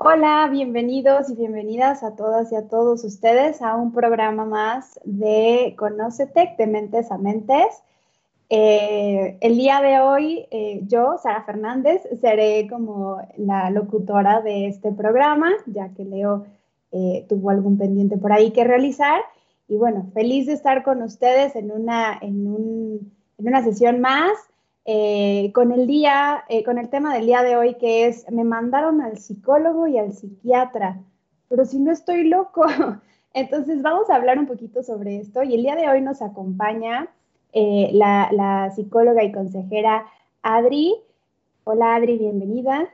Hola, bienvenidos y bienvenidas a todas y a todos ustedes a un programa más de Conócete, de Mentes a Mentes. Eh, el día de hoy, eh, yo, Sara Fernández, seré como la locutora de este programa, ya que Leo eh, tuvo algún pendiente por ahí que realizar. Y bueno, feliz de estar con ustedes en una, en un, en una sesión más. Eh, con el día, eh, con el tema del día de hoy que es, me mandaron al psicólogo y al psiquiatra, pero si no estoy loco. Entonces vamos a hablar un poquito sobre esto y el día de hoy nos acompaña eh, la, la, psicóloga y consejera Adri. Hola Adri, bienvenida.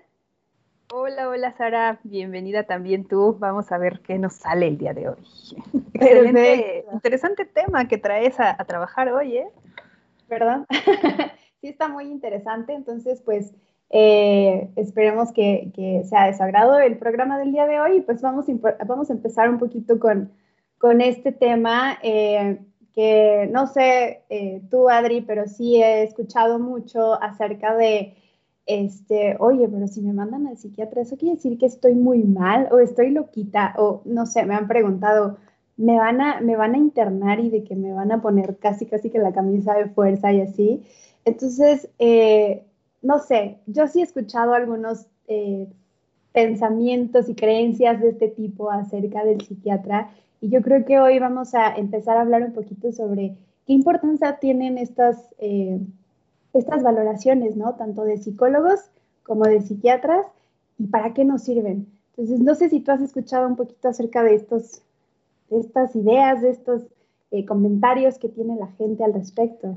Hola, hola Sara, bienvenida también tú. Vamos a ver qué nos sale el día de hoy. Excelente, interesante tema que traes a, a trabajar hoy, ¿eh? ¿Verdad? sí está muy interesante, entonces pues eh, esperemos que, sea de su agrado el programa del día de hoy pues vamos, vamos a empezar un poquito con, con este tema eh, que no sé eh, tú Adri, pero sí he escuchado mucho acerca de, este, oye, pero si me mandan al psiquiatra, ¿eso quiere decir que estoy muy mal o estoy loquita? O no sé, me han preguntado, me van a, me van a internar y de que me van a poner casi, casi que la camisa de fuerza y así. Entonces, eh, no sé, yo sí he escuchado algunos eh, pensamientos y creencias de este tipo acerca del psiquiatra y yo creo que hoy vamos a empezar a hablar un poquito sobre qué importancia tienen estas, eh, estas valoraciones, ¿no? Tanto de psicólogos como de psiquiatras y para qué nos sirven. Entonces, no sé si tú has escuchado un poquito acerca de, estos, estas ideas, de estos comentarios que tiene la gente al respecto.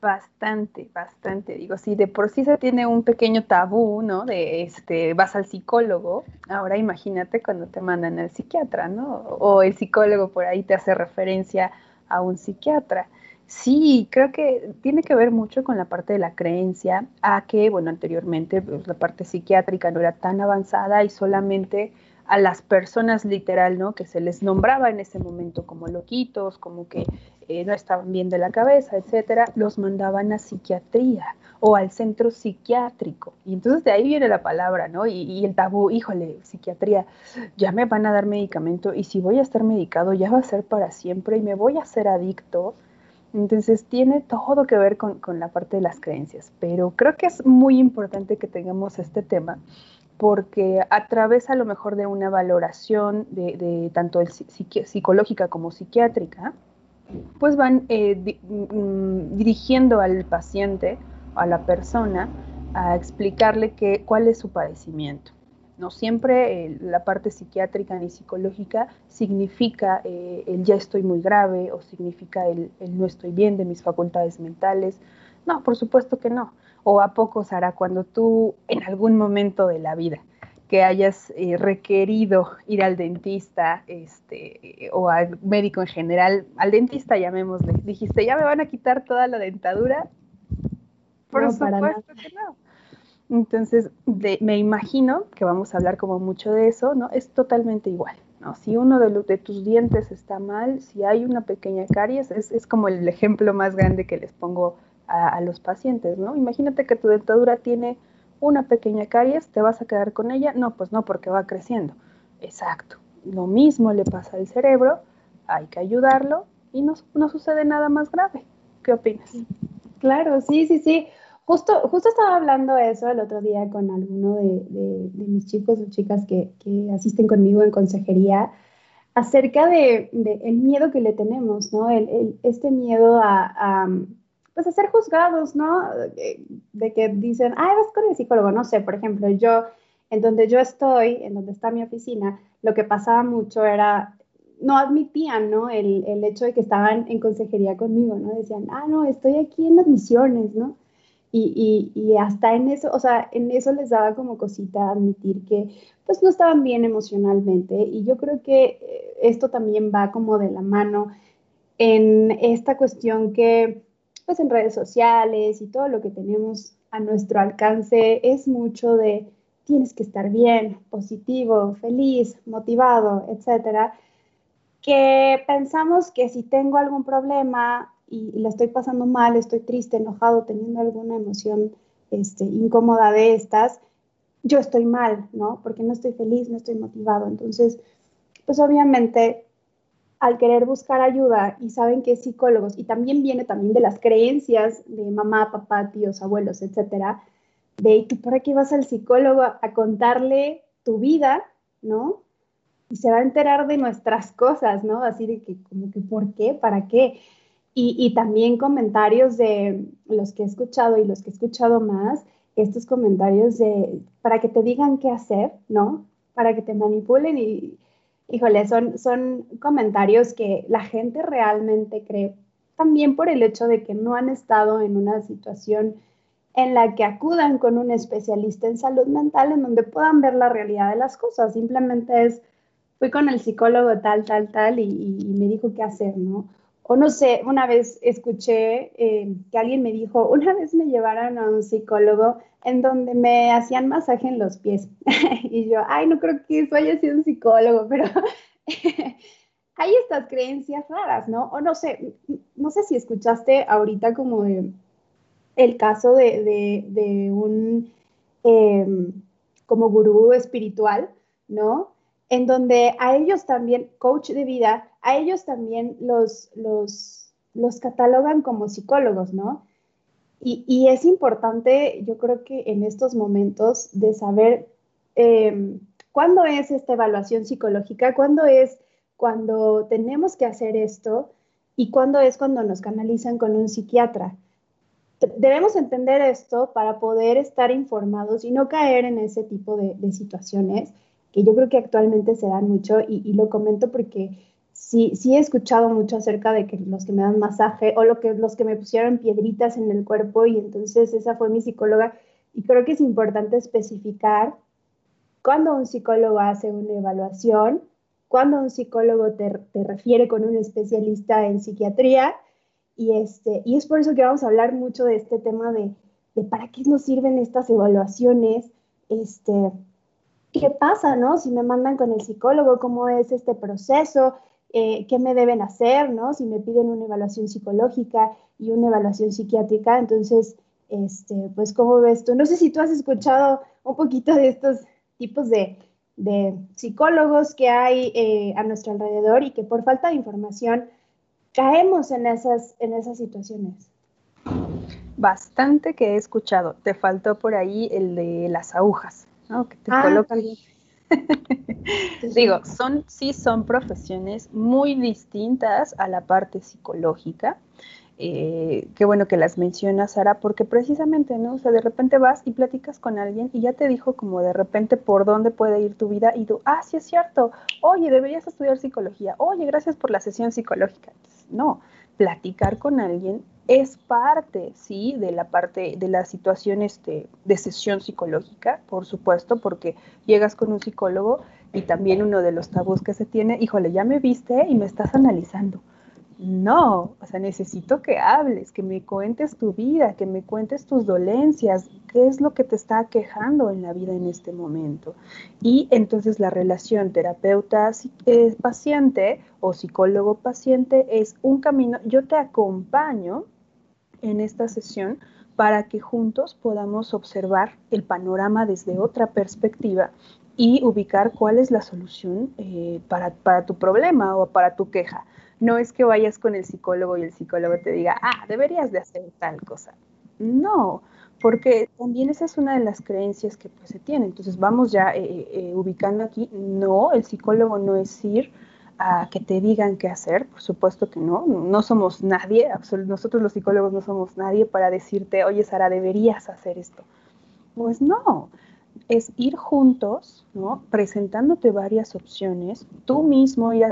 Bastante, bastante. Digo, si de por sí se tiene un pequeño tabú, ¿no? De este, vas al psicólogo, ahora imagínate cuando te mandan al psiquiatra, ¿no? O el psicólogo por ahí te hace referencia a un psiquiatra. Sí, creo que tiene que ver mucho con la parte de la creencia, a que, bueno, anteriormente pues, la parte psiquiátrica no era tan avanzada y solamente a las personas literal, ¿no? Que se les nombraba en ese momento como loquitos, como que eh, no estaban bien de la cabeza, etcétera, los mandaban a psiquiatría o al centro psiquiátrico. Y entonces de ahí viene la palabra, ¿no? Y, y, el tabú, híjole, psiquiatría, ya me van a dar medicamento y si voy a estar medicado ya va a ser para siempre y me voy a hacer adicto. Entonces tiene todo que ver con, con la parte de las creencias, pero creo que es muy importante que tengamos este tema porque a través a lo mejor de una valoración de, tanto el psicológica como psiquiátrica, pues van eh, mm, dirigiendo al paciente, a la persona, a explicarle que, cuál es su padecimiento. No siempre eh, la parte psiquiátrica ni psicológica significa eh, el ya estoy muy grave o significa el, el, no estoy bien de mis facultades mentales. No, por supuesto que no. O a poco, Sara, cuando tú en algún momento de la vida que hayas eh, requerido ir al dentista este, o al médico en general, al dentista llamémosle, dijiste, ¿ya me van a quitar toda la dentadura? Por no, supuesto que no. Entonces, de, me imagino que vamos a hablar como mucho de eso, ¿no? Es totalmente igual, ¿no? Si uno de, los, de tus dientes está mal, si hay una pequeña caries, es, es como el ejemplo más grande que les pongo a, los pacientes, ¿no? Imagínate que tu dentadura tiene una pequeña caries, ¿te vas a quedar con ella? No, pues no, porque va creciendo. Exacto. Lo mismo le pasa al cerebro, hay que ayudarlo y no, no sucede nada más grave. ¿Qué opinas? Claro, sí, sí, sí. Justo, justo estaba hablando eso el otro día con alguno de, de, mis chicos o chicas que, que, asisten conmigo en consejería acerca de, de, el miedo que le tenemos, ¿no? El, este miedo a, a pues a ser juzgados, ¿no? De que dicen, ah, vas con el psicólogo, no sé, por ejemplo, yo, en donde yo estoy, en donde está mi oficina, lo que pasaba mucho era, no admitían, ¿no? El, el hecho de que estaban en consejería conmigo, ¿no? Decían, ah, no, estoy aquí en admisiones, ¿no? Y, y, hasta en eso, o sea, en eso les daba como cosita admitir que pues no estaban bien emocionalmente. Y yo creo que eh, esto también va como de la mano en esta cuestión que pues en redes sociales y todo lo que tenemos a nuestro alcance es mucho de tienes que estar bien, positivo, feliz, motivado, etcétera, que pensamos que si tengo algún problema y, la estoy pasando mal, estoy triste, enojado, teniendo alguna emoción este, incómoda de estas, yo estoy mal, ¿no? Porque no estoy feliz, no estoy motivado. Entonces, pues obviamente al querer buscar ayuda y saben que es psicólogos y también viene también de las creencias de mamá, papá, tíos, abuelos, etcétera, de tú por qué vas al psicólogo a, a contarle tu vida, ¿no? Y se va a enterar de nuestras cosas, ¿no? Así de que, como que, ¿por qué? ¿Para qué? Y, también comentarios de los que he escuchado y los que he escuchado más, estos comentarios de, para que te digan qué hacer, ¿no? Para que te manipulen y, híjole, son, son comentarios que la gente realmente cree, también por el hecho de que no han estado en una situación en la que acudan con un especialista en salud mental en donde puedan ver la realidad de las cosas. Simplemente es, fui con el psicólogo tal, tal, tal y, y me dijo qué hacer, ¿no? O no sé, una vez escuché eh, que alguien me dijo, una vez me llevaron a un psicólogo en donde me hacían masaje en los pies. y yo, ay, no creo que eso haya sido un psicólogo, pero hay estas creencias raras, ¿no? O no sé, no sé si escuchaste ahorita como el caso de, un em, como gurú espiritual, ¿no? En donde a ellos también, coach de vida, a ellos también los, los, los catalogan como psicólogos, ¿no? Y, es importante, yo creo que en estos momentos, de saber em, cuándo es esta evaluación psicológica, cuándo es cuando tenemos que hacer esto y cuándo es cuando nos canalizan con un psiquiatra. Debemos entender esto para poder estar informados y no caer en ese tipo de, situaciones que yo creo que actualmente se dan mucho y lo comento porque sí, sí he escuchado mucho acerca de que los que me dan masaje o lo que, los que me pusieron piedritas en el cuerpo y entonces esa fue mi psicóloga. Y creo que es importante especificar cuando un psicólogo hace una evaluación, cuando un psicólogo te, te refiere con un especialista en psiquiatría. Y, este, y es por eso que vamos a hablar mucho de este tema de, de para qué nos sirven estas evaluaciones, este, qué pasa, ¿no? Si me mandan con el psicólogo, cómo es este proceso, eh, qué me deben hacer, ¿no? Si me piden una evaluación psicológica y una evaluación psiquiátrica, entonces, este, pues, ¿cómo ves tú? No sé si tú has escuchado un poquito de estos tipos de, psicólogos que hay eh, a nuestro alrededor y que por falta de información caemos en esas, en esas situaciones. Bastante que he escuchado. Te faltó por ahí el de las agujas, ¿no? Que te ah, colocan Digo, son, sí son profesiones muy distintas a la parte psicológica. Eh, qué bueno que las mencionas, Sara, porque precisamente, ¿no? O sea, de repente vas y platicas con alguien y ya te dijo como de repente por dónde puede ir tu vida y tú, ah, sí es cierto, oye, deberías estudiar psicología, oye, gracias por la sesión psicológica. No, platicar con alguien es parte, sí, de la parte de la situación este, de sesión psicológica, por supuesto, porque llegas con un psicólogo y también uno de los tabús que se tiene, híjole, ya me viste y me estás analizando. No, o sea, necesito que hables, que me cuentes tu vida, que me cuentes tus dolencias, qué es lo que te está quejando en la vida en este momento. Y entonces la relación terapeuta-paciente o psicólogo-paciente es un camino, yo te acompaño en esta sesión para que juntos podamos observar el panorama desde otra perspectiva y ubicar cuál es la solución eh, para, para tu problema o para tu queja. No es que vayas con el psicólogo y el psicólogo te diga, ah, deberías de hacer tal cosa. No, porque también esa es una de las creencias que pues, se tiene. Entonces vamos ya eh, eh, ubicando aquí, no, el psicólogo no es ir a que te digan qué hacer, por supuesto que no, no somos nadie, nosotros los psicólogos no somos nadie para decirte, oye Sara, deberías hacer esto. Pues no, es ir juntos, ¿no? Presentándote varias opciones, tú mismo ir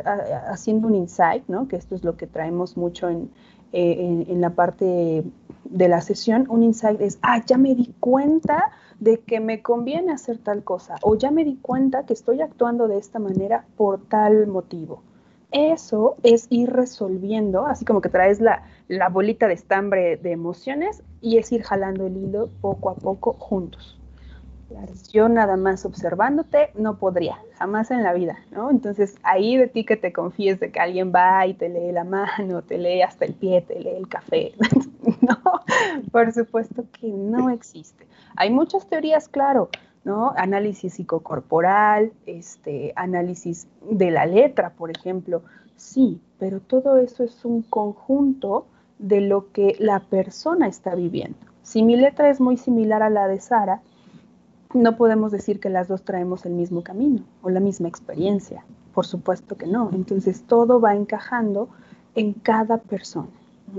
haciendo un insight, ¿no? Que esto es lo que traemos mucho en, eh, en, la parte de la sesión, un insight es, ah, ya me di cuenta de que me conviene hacer tal cosa o ya me di cuenta que estoy actuando de esta manera por tal motivo. Eso es ir resolviendo, así como que traes la, la bolita de estambre de emociones y es ir jalando el hilo poco a poco juntos. Yo nada más observándote no podría, jamás en la vida, ¿no? Entonces ahí de ti que te confíes de que alguien va y te lee la mano, te lee hasta el pie, te lee el café. no, por supuesto que no existe. Hay muchas teorías, claro, ¿no? Análisis psicocorporal, este, análisis de la letra, por ejemplo. Sí, pero todo eso es un conjunto de lo que la persona está viviendo. Si mi letra es muy similar a la de Sara, no podemos decir que las dos traemos el mismo camino o la misma experiencia. Por supuesto que no. Entonces todo va encajando en cada persona.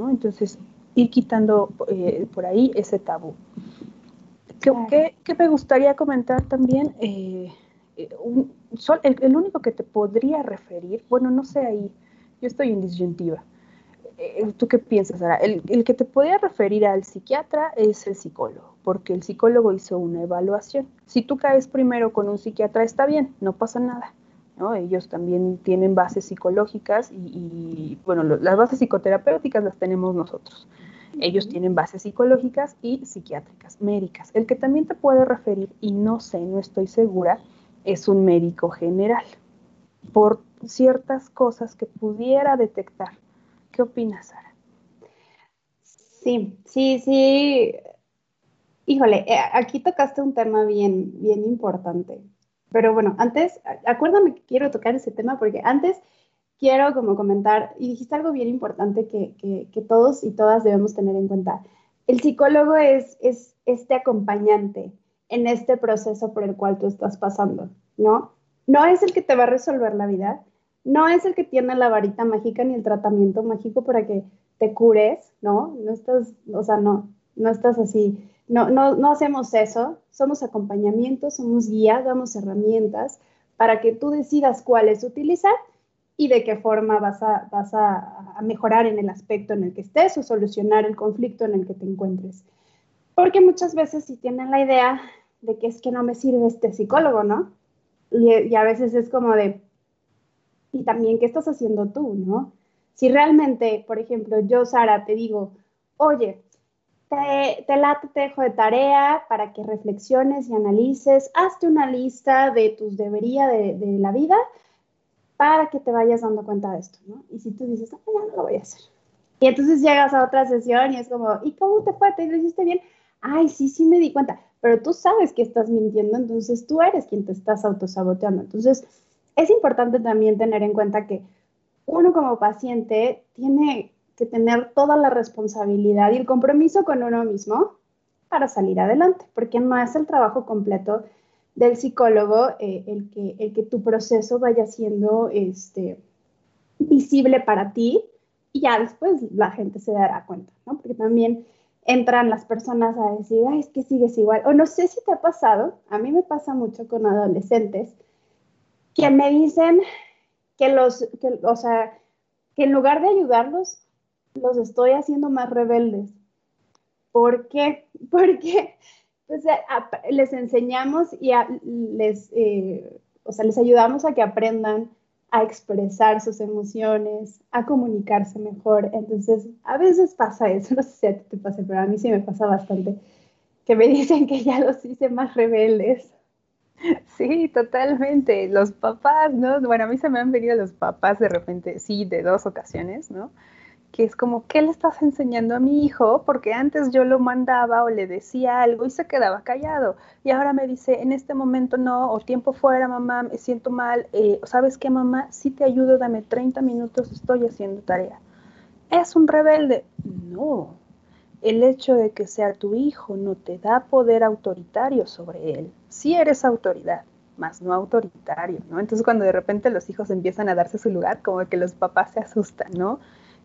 Entonces ir quitando eh, por ahí ese tabú. ¿Qué, me gustaría comentar también? Eh, eh, el, único que te podría referir, bueno, no sé ahí, yo estoy en disyuntiva. ¿Tú qué piensas, Sara? El, el que te podría referir al psiquiatra es el psicólogo porque el psicólogo hizo una evaluación. Si tú caes primero con un psiquiatra, está bien, no pasa nada. ¿no? Ellos también tienen bases psicológicas y, bueno, las bases psicoterapéuticas las tenemos nosotros. Ellos tienen bases psicológicas y psiquiátricas, médicas. El que también te puede referir, y no sé, no estoy segura, es un médico general, por ciertas cosas que pudiera detectar. ¿Qué opinas, Sara? Sí, sí, sí. Híjole, eh, aquí tocaste un tema bien, bien importante. Pero bueno, antes, acuérdame que quiero tocar ese tema porque antes quiero como comentar, y dijiste algo bien importante que, que, todos y todas debemos tener en cuenta. El psicólogo es, es este acompañante en este proceso por el cual tú estás pasando, ¿no? No es el que te va a resolver la vida, no es el que tiene la varita mágica ni el tratamiento mágico para que te cures, ¿no? No estás, o sea, no, no estás así no, no, no hacemos eso, somos acompañamiento, somos guía, damos herramientas para que tú decidas cuáles utilizar y de qué forma vas, a, vas a, mejorar en el aspecto en el que estés o solucionar el conflicto en el que te encuentres. Porque muchas veces si tienen la idea de que es que no me sirve este psicólogo, ¿no? Y, a veces es como de, y también, ¿qué estás haciendo tú, no? Si realmente, por ejemplo, yo, Sara, te digo, oye, te, te late, te dejo de tarea para que reflexiones y analices. Hazte una lista de tus debería de, la vida para que te vayas dando cuenta de esto. Y si tú dices, no, ya no lo voy a hacer. Y entonces llegas a otra sesión y es como, ¿y cómo te fue? ¿Te lo hiciste bien? Ay, sí, sí me di cuenta. Pero tú sabes que estás mintiendo, entonces tú eres quien te estás autosaboteando. Entonces, es importante también tener en cuenta que uno como paciente tiene que tener toda la responsabilidad y el compromiso con uno mismo para salir adelante, porque no es el trabajo completo del psicólogo eh, el, que, el que tu proceso vaya siendo este, visible para ti y ya después la gente se dará cuenta, ¿no? Porque también entran las personas a decir, ay, es que sigues igual. O no sé si te ha pasado, a mí me pasa mucho con adolescentes, que me dicen que los, que, o sea, que en lugar de ayudarlos, los estoy haciendo más rebeldes. ¿Por qué? Porque les enseñamos y les, eh, o sea, les ayudamos a que aprendan a expresar sus emociones, a comunicarse mejor. Entonces, a veces pasa eso, no sé si a ti te pasa, pero a mí sí me pasa bastante, que me dicen que ya los hice más rebeldes. Sí, totalmente. Los papás, ¿no? Bueno, a mí se me han venido los papás de repente, sí, de dos ocasiones, ¿no? Que es como, ¿qué le estás enseñando a mi hijo? Porque antes yo lo mandaba o le decía algo y se quedaba callado. Y ahora me dice, en este momento no, o tiempo fuera, mamá, me siento mal. Eh, ¿Sabes qué, mamá? Si te ayudo, dame 30 minutos, estoy haciendo tarea. ¿Es un rebelde? No. El hecho de que sea tu hijo no te da poder autoritario sobre él. Sí eres autoridad, más no autoritario, ¿no? Entonces cuando de repente los hijos empiezan a darse su lugar, como que los papás se asustan, ¿no?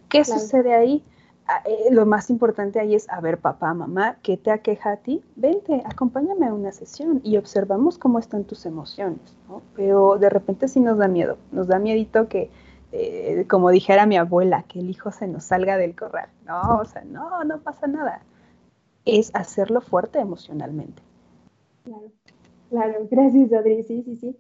¿Qué sucede ahí? Ah, eh, lo más importante ahí es, a ver, papá, mamá, ¿qué te aqueja a ti? Vente, acompáñame a una sesión y observamos cómo están tus emociones, ¿no? Pero de repente sí nos da miedo, nos da miedito que, eh, como dijera mi abuela, que el hijo se nos salga del corral. No, o sea, no, no pasa nada. es hacerlo fuerte emocionalmente. Claro, claro, gracias Adri, sí, sí, sí.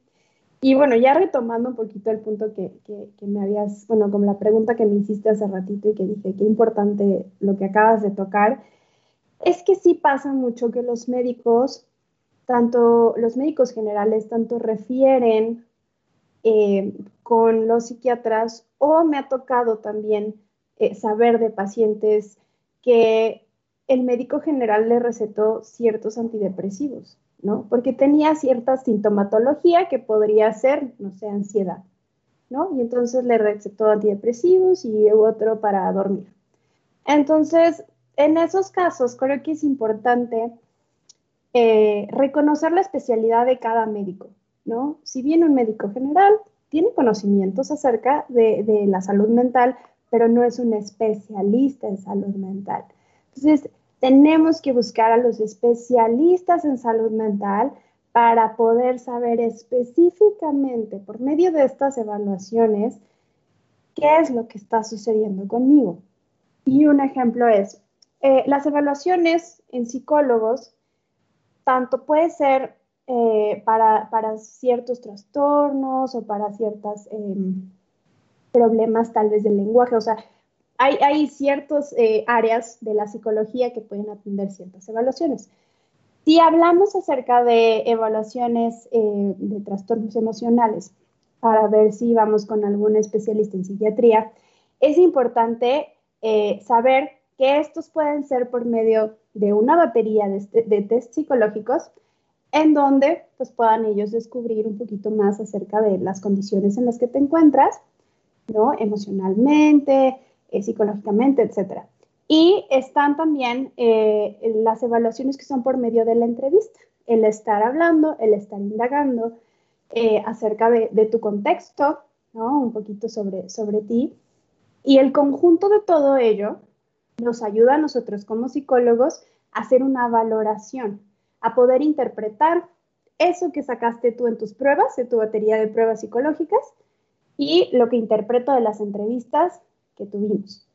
Y bueno, ya retomando un poquito el punto que, me habías, bueno, como la pregunta que me hiciste hace ratito y que dije, qué importante lo que acabas de tocar, es que sí pasa mucho que los médicos, tanto los médicos generales, tanto refieren eh, con los psiquiatras o me ha tocado también eh, saber de pacientes que el médico general le recetó ciertos antidepresivos ¿no? Porque tenía cierta sintomatología que podría ser, no sé, ansiedad, ¿no? Y entonces le recetó antidepresivos y otro para dormir. Entonces, en esos casos creo que es importante eh, reconocer la especialidad de cada médico, ¿no? Si bien un médico general tiene conocimientos acerca de, de la salud mental, pero no es un especialista en salud mental. Entonces, tenemos que buscar a los especialistas en salud mental para poder saber específicamente por medio de estas evaluaciones qué es lo que está sucediendo conmigo. Y un ejemplo es, eh, las evaluaciones en psicólogos, tanto puede ser eh, para, ciertos trastornos o para ciertos em, problemas tal vez del lenguaje, o sea, hay, ciertas eh, áreas de la psicología que pueden atender ciertas evaluaciones. Si hablamos acerca de evaluaciones eh, de trastornos emocionales, para ver si vamos con algún especialista en psiquiatría, es importante eh, saber que estos pueden ser por medio de una batería de, de test psicológicos en donde pues, puedan ellos descubrir un poquito más acerca de las condiciones en las que te encuentras, ¿no? Emocionalmente, eh, psicológicamente, etc. Y están también eh, las evaluaciones que son por medio de la entrevista, el estar hablando, el estar indagando eh, acerca de, tu contexto, ¿no? un poquito sobre, sobre ti. Y el conjunto de todo ello nos ayuda a nosotros como psicólogos a hacer una valoración, a poder interpretar eso que sacaste tú en tus pruebas, de tu batería de pruebas psicológicas, y lo que interpreto de las entrevistas que tuvimos.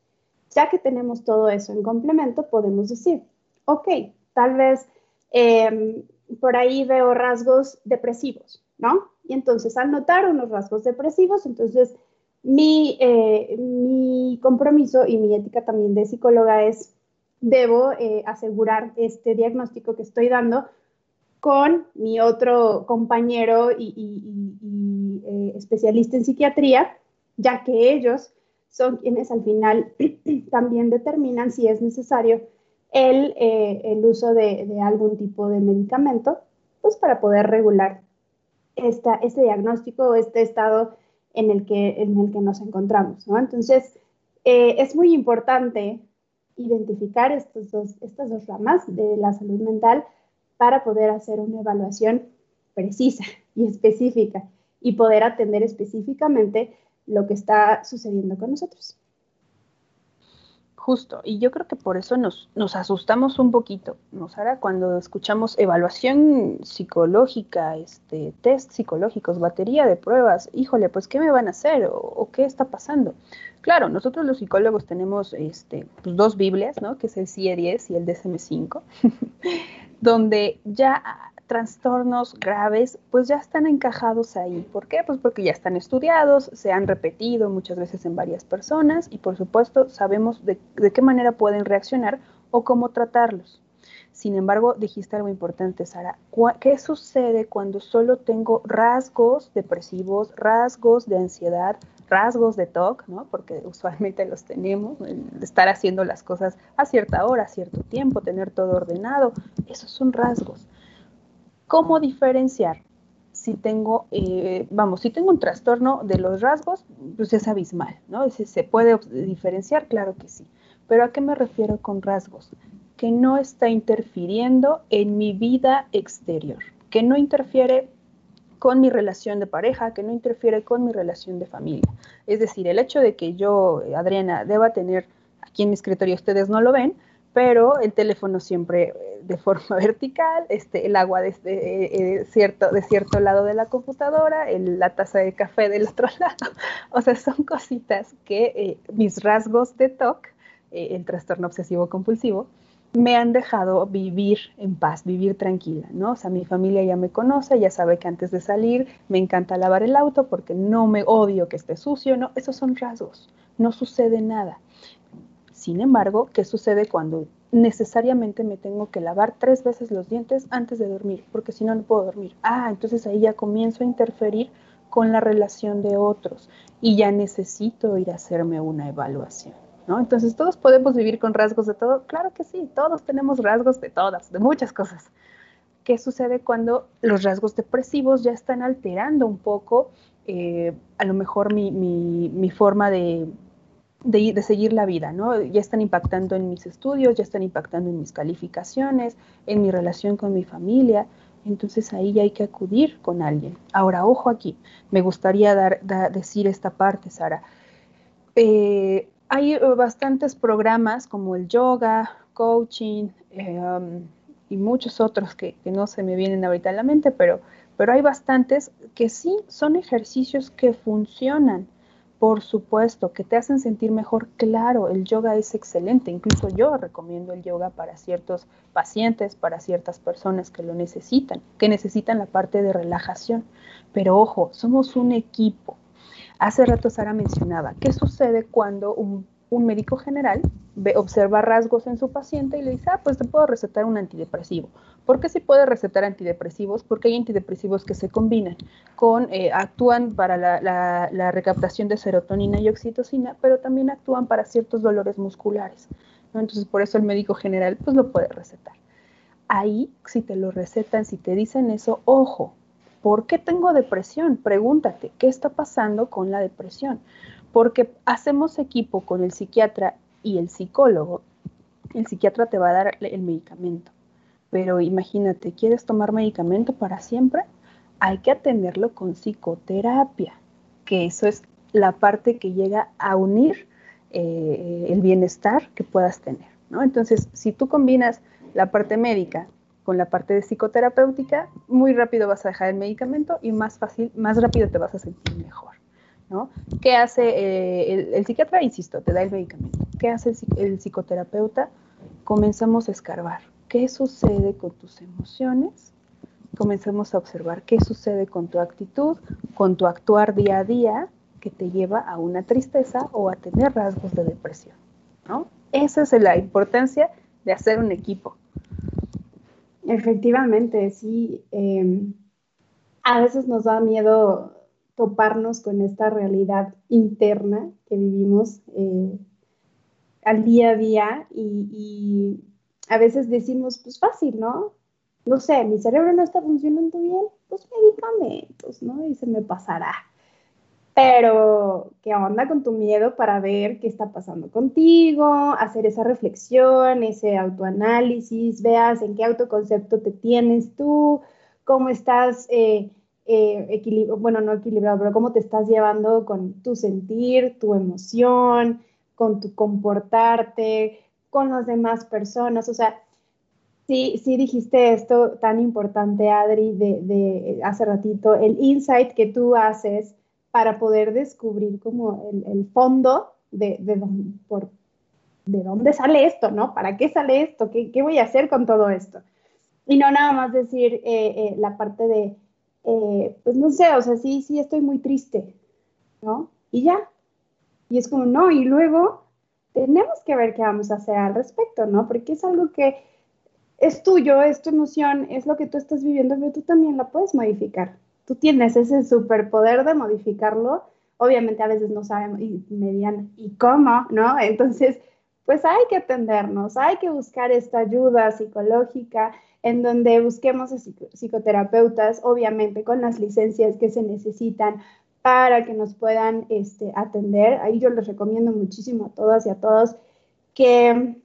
Ya que tenemos todo eso en complemento, podemos decir, ok, tal vez em, por ahí veo rasgos depresivos, ¿no? Y entonces al notar unos rasgos depresivos, entonces mi, eh, mi compromiso y mi ética también de psicóloga es, debo eh, asegurar este diagnóstico que estoy dando con mi otro compañero y, eh, especialista en psiquiatría, ya que ellos son quienes al final también determinan si es necesario el, eh, el uso de, algún tipo de medicamento, pues para poder regular esta, este diagnóstico o este estado en el que, en el que nos encontramos. ¿no? Entonces, eh, es muy importante identificar estos dos, estas dos ramas de la salud mental para poder hacer una evaluación precisa y específica y poder atender específicamente lo que está sucediendo con nosotros. Justo, y yo creo que por eso nos, asustamos un poquito, ¿no, Sara? Cuando escuchamos evaluación psicológica, este, test psicológicos, batería de pruebas, híjole, pues ¿qué me van a hacer? ¿O, qué está pasando? Claro, nosotros los psicólogos tenemos este, pues, dos Biblias, ¿no? Que es el CIE 10 y el DSM5, donde ya trastornos graves, pues ya están encajados ahí. ¿Por qué? Pues porque ya están estudiados, se han repetido muchas veces en varias personas y por supuesto sabemos de, qué manera pueden reaccionar o cómo tratarlos. Sin embargo, dijiste algo importante, Sara. ¿Qué sucede cuando solo tengo rasgos depresivos, rasgos de ansiedad, rasgos de TOC, ¿no? porque usualmente los tenemos, estar haciendo las cosas a cierta hora, a cierto tiempo, tener todo ordenado, esos son rasgos. ¿Cómo diferenciar? Si tengo, eh, vamos, si tengo un trastorno de los rasgos, pues es abismal, ¿no? ¿Se puede diferenciar? Claro que sí. Pero ¿a qué me refiero con rasgos? Que no está interfiriendo en mi vida exterior, que no interfiere con mi relación de pareja, que no interfiere con mi relación de familia. Es decir, el hecho de que yo, Adriana, deba tener aquí en mi escritorio, ustedes no lo ven, pero el teléfono siempre eh, de forma vertical, este, el agua desde eh, eh, cierto, de cierto lado de la computadora, la taza de café del otro lado. O sea, son cositas que mis rasgos de TOC, el trastorno obsesivo compulsivo, me han dejado vivir en paz, vivir tranquila, ¿no? O sea, mi familia ya me conoce, ya sabe que antes de salir me encanta lavar el auto porque no me odio que esté sucio, ¿no? Esos son rasgos, no sucede nada. Sin embargo, ¿qué sucede cuando necesariamente me tengo que lavar tres veces los dientes antes de dormir? Porque si no, no puedo dormir. Ah, entonces ahí ya comienzo a interferir con la relación de otros y ya necesito ir a hacerme una evaluación. ¿no? Entonces, ¿todos podemos vivir con rasgos de todo? Claro que sí, todos tenemos rasgos de todas, de muchas cosas. ¿Qué sucede cuando los rasgos depresivos ya están alterando un poco, eh, a lo mejor mi, forma de, de, seguir la vida, ¿no? Ya están impactando en mis estudios, ya están impactando en mis calificaciones, en mi relación con mi familia. Entonces ahí ya hay que acudir con alguien. Ahora, ojo aquí, me gustaría dar, decir esta parte, Sara. Eh, hay eh, bastantes programas como el yoga, coaching eh, um, y muchos otros que, no se me vienen ahorita a la mente, pero, pero hay bastantes que sí son ejercicios que funcionan. Por supuesto, que te hacen sentir mejor. Claro, el yoga es excelente. Incluso yo recomiendo el yoga para ciertos pacientes, para ciertas personas que lo necesitan, que necesitan la parte de relajación. Pero ojo, somos un equipo. Hace rato Sara mencionaba, ¿qué sucede cuando un, médico general ve, observa rasgos en su paciente y le dice, ah, pues te puedo recetar un antidepresivo? ¿Por qué se puede recetar antidepresivos? Porque hay antidepresivos que se combinan con, eh, actúan para la, recaptación de serotonina y oxitocina, pero también actúan para ciertos dolores musculares. Entonces, por eso el médico general pues lo puede recetar. Ahí, si te lo recetan, si te dicen eso, ojo, ¿Por qué tengo depresión? Pregúntate, ¿qué está pasando con la depresión? Porque hacemos equipo con el psiquiatra y el psicólogo. El psiquiatra te va a dar el medicamento. Pero imagínate, ¿quieres tomar medicamento para siempre? Hay que atenderlo con psicoterapia, que eso es la parte que llega a unir eh, el bienestar que puedas tener. ¿no? Entonces, si tú combinas la parte médica con la parte de psicoterapéutica, muy rápido vas a dejar el medicamento y más fácil, más rápido te vas a sentir mejor. ¿Qué hace eh, el, psiquiatra? Insisto, te da el medicamento. ¿Qué hace el, psicoterapeuta? Comenzamos a escarbar. ¿Qué sucede con tus emociones? Comenzamos a observar qué sucede con tu actitud, con tu actuar día a día que te lleva a una tristeza o a tener rasgos de depresión. Esa es la importancia de hacer un equipo. Efectivamente, sí. Em, a veces nos da miedo toparnos con esta realidad interna que vivimos eh, al día a día y, a veces decimos, pues fácil, ¿no? No sé, mi cerebro no está funcionando bien, pues medicamentos, ¿no? Y se me pasará. Pero, ¿qué onda con tu miedo para ver qué está pasando contigo? Hacer esa reflexión, ese autoanálisis, veas en qué autoconcepto te tienes tú, cómo estás, eh, eh bueno, no equilibrado, pero cómo te estás llevando con tu sentir, tu emoción, con tu comportarte, con las demás personas. O sea, sí, sí dijiste esto tan importante, Adri, de, de hace ratito, el insight que tú haces para poder descubrir como el, fondo de, de, por, de dónde sale esto, ¿no? ¿Para qué sale esto? ¿Qué, qué voy a hacer con todo esto? Y no nada más decir eh, eh, la parte de, eh, pues no sé, o sea, sí, sí, estoy muy triste, ¿no? Y ya. Y es como, no, y luego tenemos que ver qué vamos a hacer al respecto, ¿no? Porque es algo que es tuyo, es tu emoción, es lo que tú estás viviendo, pero tú también la puedes modificar tú tienes ese superpoder de modificarlo. Obviamente a veces no sabemos y median y cómo, ¿no? Entonces, pues hay que atendernos, hay que buscar esta ayuda psicológica en donde busquemos a psicoterapeutas, obviamente con las licencias que se necesitan para que nos puedan este, atender. Ahí yo les recomiendo muchísimo a todas y a todos que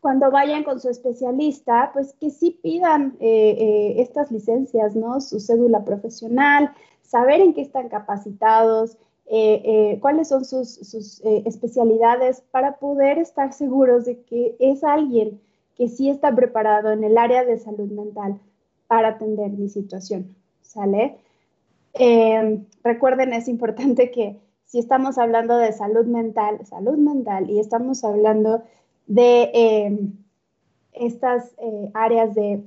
cuando vayan con su especialista, pues que sí pidan eh, eh, estas licencias, ¿no? Su cédula profesional, saber en qué están capacitados, eh, cuáles son sus, especialidades para poder estar seguros de que es alguien que sí está preparado en el área de salud mental para atender mi situación, ¿sale? recuerden, es importante que si estamos hablando de salud mental, salud mental, y estamos hablando de, em, estas eh, áreas de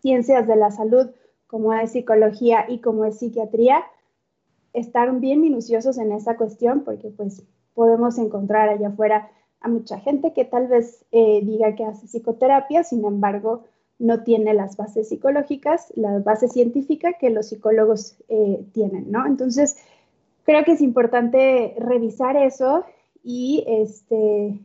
ciencias de la salud, como es psicología y como es psiquiatría, estar bien minuciosos en esa cuestión, porque pues podemos encontrar allá afuera a mucha gente que tal vez eh, diga que hace psicoterapia, sin embargo, no tiene las bases psicológicas, la base científica que los psicólogos eh, tienen, ¿no? Entonces, creo que es importante revisar eso y, este,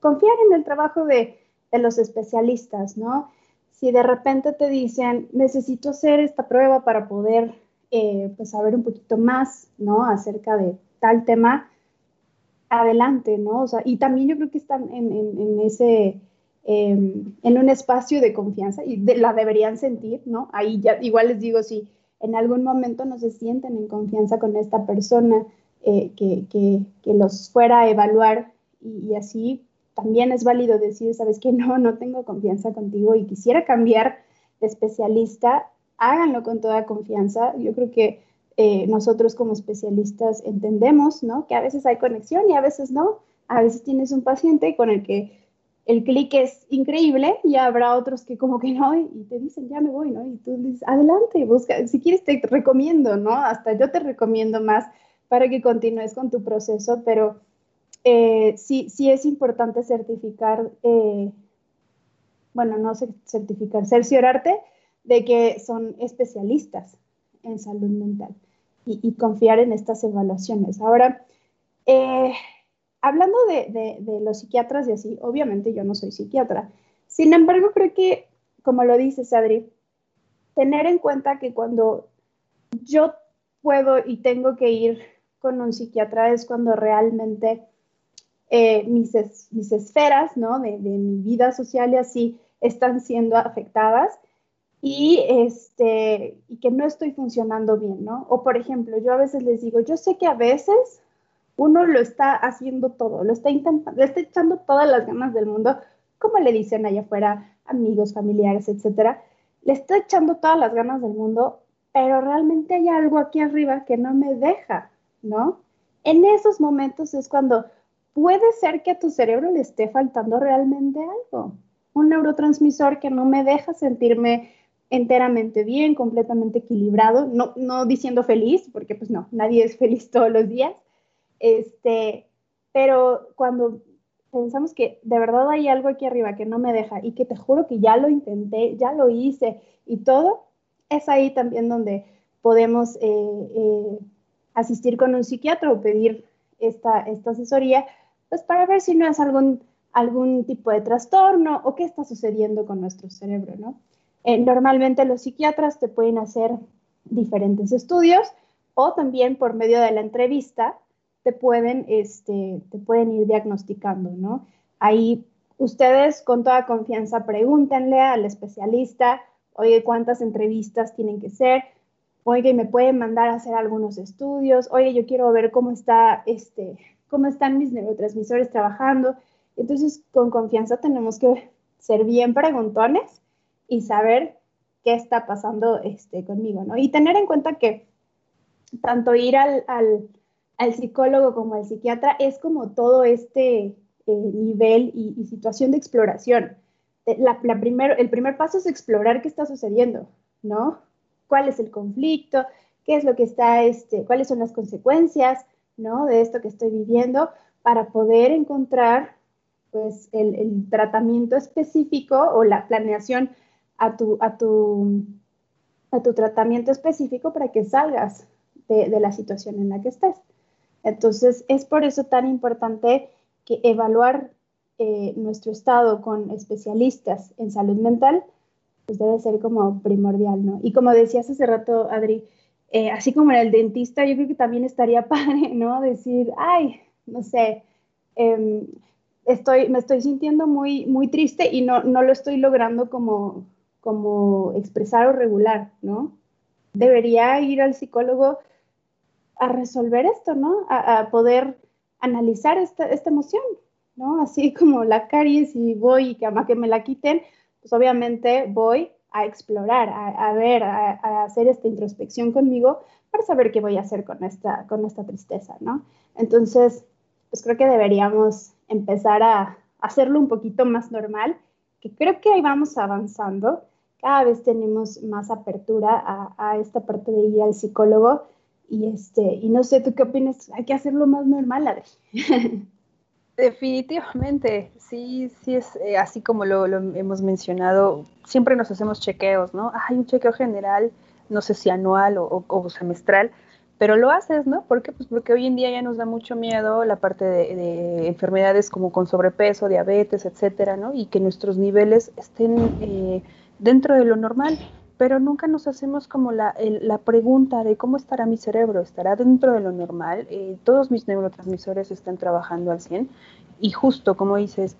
confiar en el trabajo de, los especialistas, ¿no? Si de repente te dicen, necesito hacer esta prueba para poder eh, pues saber un poquito más, ¿no? Acerca de tal tema, adelante, ¿no? O sea, y también yo creo que están en, ese, em, en un espacio de confianza y la deberían sentir, ¿no? Ahí ya, igual les digo, si en algún momento no se sienten en confianza con esta persona eh, que, que, que, los fuera a evaluar y, así también es válido decir, sabes que no, no tengo confianza contigo y quisiera cambiar de especialista, háganlo con toda confianza. Yo creo que eh, nosotros como especialistas entendemos, ¿no? Que a veces hay conexión y a veces no. A veces tienes un paciente con el que el clic es increíble y habrá otros que como que no y, te dicen, ya me voy, ¿no? Y tú dices, adelante, busca, si quieres te recomiendo, ¿no? Hasta yo te recomiendo más para que continúes con tu proceso, pero eh, sí, sí es importante certificar, eh, bueno, no certificar, cerciorarte de que son especialistas en salud mental y, confiar en estas evaluaciones. Ahora, eh, hablando de, los psiquiatras y así, obviamente yo no soy psiquiatra. Sin embargo, creo que, como lo dices, Adri, tener en cuenta que cuando yo puedo y tengo que ir con un psiquiatra es cuando realmente eh, mis, mis, esferas ¿no? de, mi vida social y así están siendo afectadas y, este, y que no estoy funcionando bien, ¿no? O por ejemplo, yo a veces les digo, yo sé que a veces uno lo está haciendo todo, lo está intentando, le está echando todas las ganas del mundo, como le dicen allá afuera amigos, familiares, etcétera, le está echando todas las ganas del mundo, pero realmente hay algo aquí arriba que no me deja, ¿no? En esos momentos es cuando puede ser que a tu cerebro le esté faltando realmente algo, un neurotransmisor que no me deja sentirme enteramente bien, completamente equilibrado, no, no diciendo feliz, porque pues no, nadie es feliz todos los días, este, pero cuando pensamos que de verdad hay algo aquí arriba que no me deja y que te juro que ya lo intenté, ya lo hice y todo, es ahí también donde podemos eh, eh, asistir con un psiquiatra o pedir esta, esta asesoría, pues para ver si no es algún, algún tipo de trastorno o qué está sucediendo con nuestro cerebro, ¿no? Eh, normalmente los psiquiatras te pueden hacer diferentes estudios o también por medio de la entrevista te pueden, este, te pueden ir diagnosticando, ¿no? Ahí ustedes con toda confianza pregúntenle al especialista, oye, ¿cuántas entrevistas tienen que ser? Oye, ¿me pueden mandar a hacer algunos estudios? Oye, yo quiero ver cómo, está, este, cómo están mis neurotransmisores trabajando. Entonces, con confianza tenemos que ser bien preguntones y saber qué está pasando este, conmigo, ¿no? Y tener en cuenta que tanto ir al, al, psicólogo como al psiquiatra es como todo este eh, nivel y, situación de exploración. La, la el primer paso es explorar qué está sucediendo, ¿no? ¿Cuál es el conflicto? ¿Qué es lo que está, este, cuáles son las consecuencias, ¿no? De esto que estoy viviendo para poder encontrar, pues, el, el tratamiento específico o la planeación a tu, a tu, a tu tratamiento específico para que salgas de, la situación en la que estés. Entonces, es por eso tan importante que evaluar eh, nuestro estado con especialistas en salud mental, pues debe ser como primordial, ¿no? Y como decías hace rato, Adri, eh, así como en el dentista, yo creo que también estaría padre, ¿no? Decir, ay, no sé, em, estoy, me estoy sintiendo muy, muy triste y no, no lo estoy logrando como, como expresar o regular, ¿no? Debería ir al psicólogo a resolver esto, ¿no? A, poder analizar esta, emoción, ¿no? Así como la caries y voy y que a que me la quiten, pues obviamente voy a explorar, a, ver, a, hacer esta introspección conmigo para saber qué voy a hacer con esta, con esta tristeza, ¿no? Entonces, pues creo que deberíamos empezar a hacerlo un poquito más normal que creo que ahí vamos avanzando. Cada vez tenemos más apertura a, esta parte de ir al psicólogo. Y, este, y no sé, ¿tú qué opinas? Hay que hacerlo más normal, Adri. Definitivamente, sí, sí es eh, así como lo, hemos mencionado, siempre nos hacemos chequeos, ¿no? Hay un chequeo general, no sé si anual o, semestral, pero lo haces, ¿no? ¿Por qué? Pues porque hoy en día ya nos da mucho miedo la parte de, enfermedades como con sobrepeso, diabetes, etcétera, ¿no? Y que nuestros niveles estén eh, dentro de lo normal, pero nunca nos hacemos como la, la, pregunta de cómo estará mi cerebro, estará dentro de lo normal, eh, todos mis neurotransmisores están trabajando al 100 y justo como dices,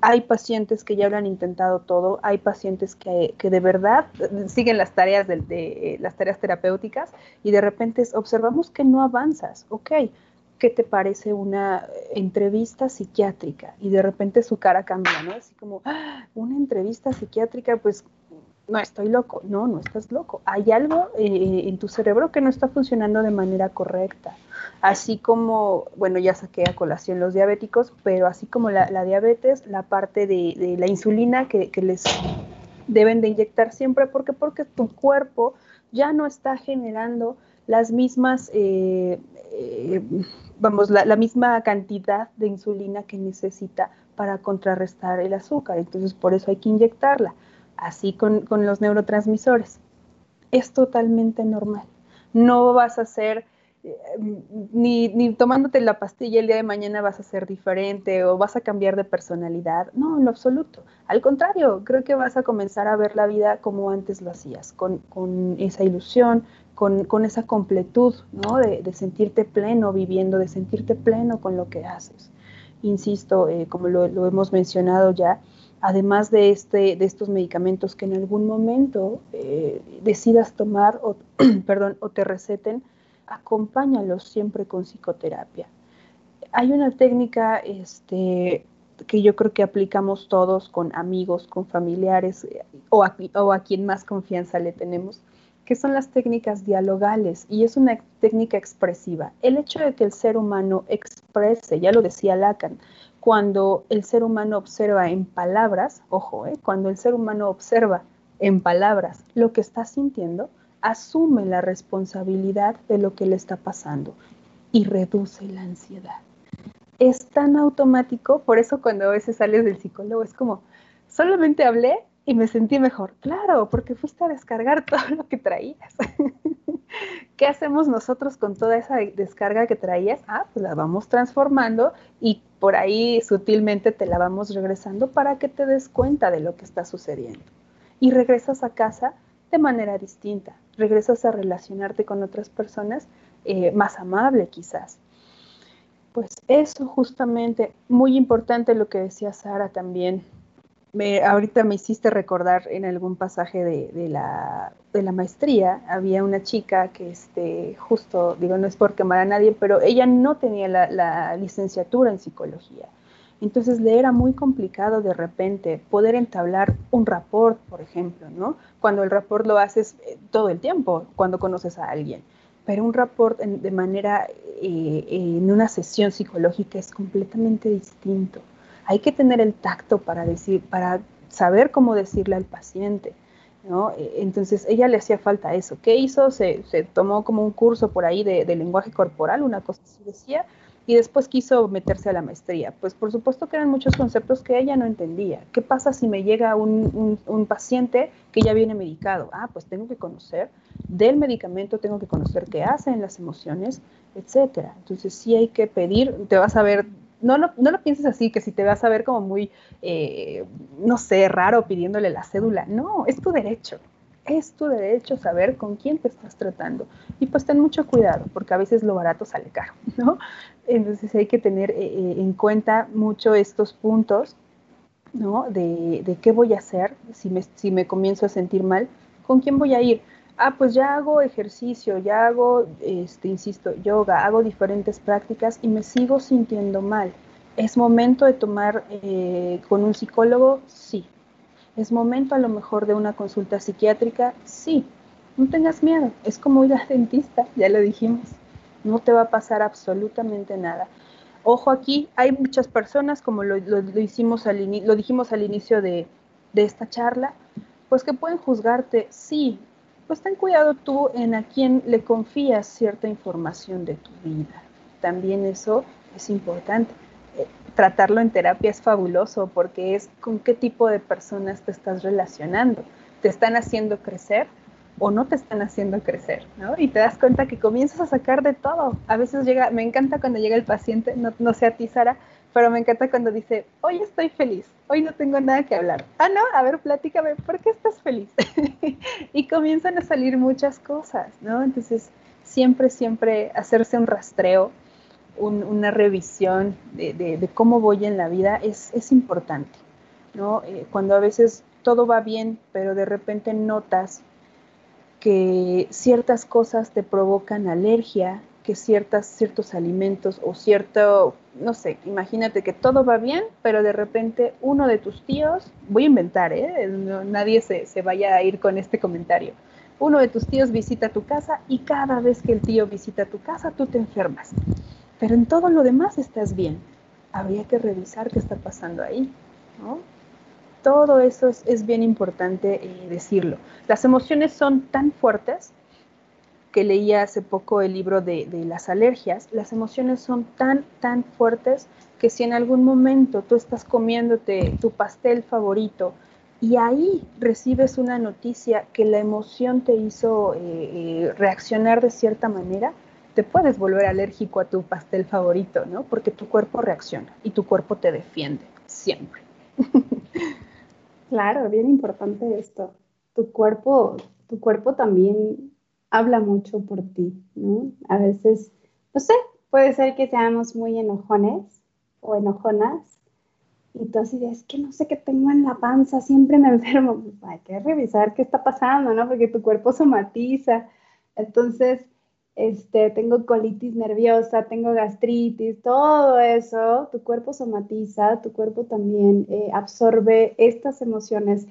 hay pacientes que ya lo han intentado todo, hay pacientes que, que de verdad siguen las tareas de, de, las tareas terapéuticas y de repente observamos que no avanzas, ok, ¿qué te parece una entrevista psiquiátrica? Y de repente su cara cambia, ¿no? Así como, ah, una entrevista psiquiátrica, pues no estoy loco, no, no estás loco. Hay algo eh, en tu cerebro que no está funcionando de manera correcta. Así como, bueno, ya saqué a colación los diabéticos, pero así como la, diabetes, la parte de, la insulina que, les deben de inyectar siempre, porque porque tu cuerpo ya no está generando las mismas, eh, eh, vamos, la, la misma cantidad de insulina que necesita para contrarrestar el azúcar. Entonces, por eso hay que inyectarla así con, los neurotransmisores. Es totalmente normal. No vas a ser, eh, ni, tomándote la pastilla el día de mañana vas a ser diferente o vas a cambiar de personalidad. No, en lo absoluto. Al contrario, creo que vas a comenzar a ver la vida como antes lo hacías, con, esa ilusión, con, esa completud, ¿no? De, sentirte pleno viviendo, de sentirte pleno con lo que haces. Insisto, eh, como lo, lo hemos mencionado ya, además de, este, de estos medicamentos que en algún momento eh, decidas tomar o, perdón, o te receten, acompáñalos siempre con psicoterapia. Hay una técnica este, que yo creo que aplicamos todos con amigos, con familiares o a, o quien más confianza le tenemos, que son las técnicas dialogales y es una técnica expresiva. El hecho de que el ser humano exprese, ya lo decía Lacan, cuando el ser humano observa en palabras, ojo, eh, cuando el ser humano observa en palabras lo que está sintiendo, asume la responsabilidad de lo que le está pasando y reduce la ansiedad. Es tan automático, por eso cuando a veces sales del psicólogo es como, solamente hablé y me sentí mejor. Claro, porque fuiste a descargar todo lo que traías. ¿Qué hacemos nosotros con toda esa descarga que traías? Ah, pues la vamos transformando y por ahí sutilmente te la vamos regresando para que te des cuenta de lo que está sucediendo. Y regresas a casa de manera distinta, regresas a relacionarte con otras personas eh, más amable quizás. Pues eso justamente, muy importante lo que decía Sara también, ahorita me hiciste recordar en algún pasaje de, la, maestría, había una chica que este, justo, digo, no es por quemar a nadie, pero ella no tenía la, licenciatura en psicología. Entonces le era muy complicado de repente poder entablar un rapport, por ejemplo, ¿no? Cuando el rapport lo haces eh, todo el tiempo, cuando conoces a alguien. Pero un rapport de manera, eh, en una sesión psicológica es completamente distinto hay que tener el tacto para decir, para saber cómo decirle al paciente. ¿no? E, entonces ella le hacía falta eso. ¿Qué hizo? Se, tomó como un curso por ahí de, lenguaje corporal, una cosa así decía, y después quiso meterse a la maestría. Pues por supuesto que eran muchos conceptos que ella no entendía. ¿Qué pasa si me llega un, un paciente que ya viene medicado? Ah, pues tengo que conocer del medicamento, tengo que conocer qué hace en las emociones, etcétera. Entonces sí hay que pedir, te vas a ver no lo, no lo pienses así, que si te vas a ver como muy, eh, no sé, raro pidiéndole la cédula. No, es tu derecho. Es tu derecho saber con quién te estás tratando. Y pues ten mucho cuidado, porque a veces lo barato sale caro, ¿no? Entonces hay que tener eh, eh, en cuenta mucho estos puntos, ¿no? De, qué voy a hacer si me, si me comienzo a sentir mal, con quién voy a ir ah, pues ya hago ejercicio, ya hago, este, insisto, yoga, hago diferentes prácticas y me sigo sintiendo mal. ¿Es momento de tomar eh, con un psicólogo? Sí. ¿Es momento a lo mejor de una consulta psiquiátrica? Sí. No tengas miedo, es como ir al dentista, ya lo dijimos. No te va a pasar absolutamente nada. Ojo aquí, hay muchas personas, como lo, hicimos al lo dijimos al inicio de, de esta charla, pues que pueden juzgarte, sí, pues ten cuidado tú en a quién le confías cierta información de tu vida. También eso es importante. Eh, tratarlo en terapia es fabuloso porque es con qué tipo de personas te estás relacionando. ¿Te están haciendo crecer o no te están haciendo crecer? ¿no? Y te das cuenta que comienzas a sacar de todo. A veces llega, me encanta cuando llega el paciente, no, no sé a ti, Sara, pero me encanta cuando dice, hoy estoy feliz, hoy no tengo nada que hablar. Ah, no, a ver, platícame, ¿por qué estás feliz? y comienzan a salir muchas cosas, ¿no? Entonces, siempre, siempre hacerse un rastreo, una revisión de, cómo voy en la vida es, importante, ¿no? Eh, cuando a veces todo va bien, pero de repente notas que ciertas cosas te provocan alergia, que ciertas, ciertos alimentos o cierto, no sé, imagínate que todo va bien, pero de repente uno de tus tíos, voy a inventar, ¿eh? nadie se, se vaya a ir con este comentario, uno de tus tíos visita tu casa y cada vez que el tío visita tu casa tú te enfermas, pero en todo lo demás estás bien. Habría que revisar qué está pasando ahí, ¿no? Todo eso es, bien importante eh, decirlo. Las emociones son tan fuertes que leía hace poco el libro de, las alergias, las emociones son tan, tan fuertes que si en algún momento tú estás comiéndote tu pastel favorito y ahí recibes una noticia que la emoción te hizo eh, eh, reaccionar de cierta manera, te puedes volver alérgico a tu pastel favorito, ¿no? Porque tu cuerpo reacciona y tu cuerpo te defiende, siempre. Claro, bien importante esto. Tu cuerpo, tu cuerpo también habla mucho por ti, ¿no? A veces, no sé, puede ser que seamos muy enojones o enojonas y tú así es que no sé qué tengo en la panza, siempre me enfermo. Hay que revisar qué está pasando, ¿no? Porque tu cuerpo somatiza. Entonces, este, tengo colitis nerviosa, tengo gastritis, todo eso, tu cuerpo somatiza, tu cuerpo también eh, absorbe estas emociones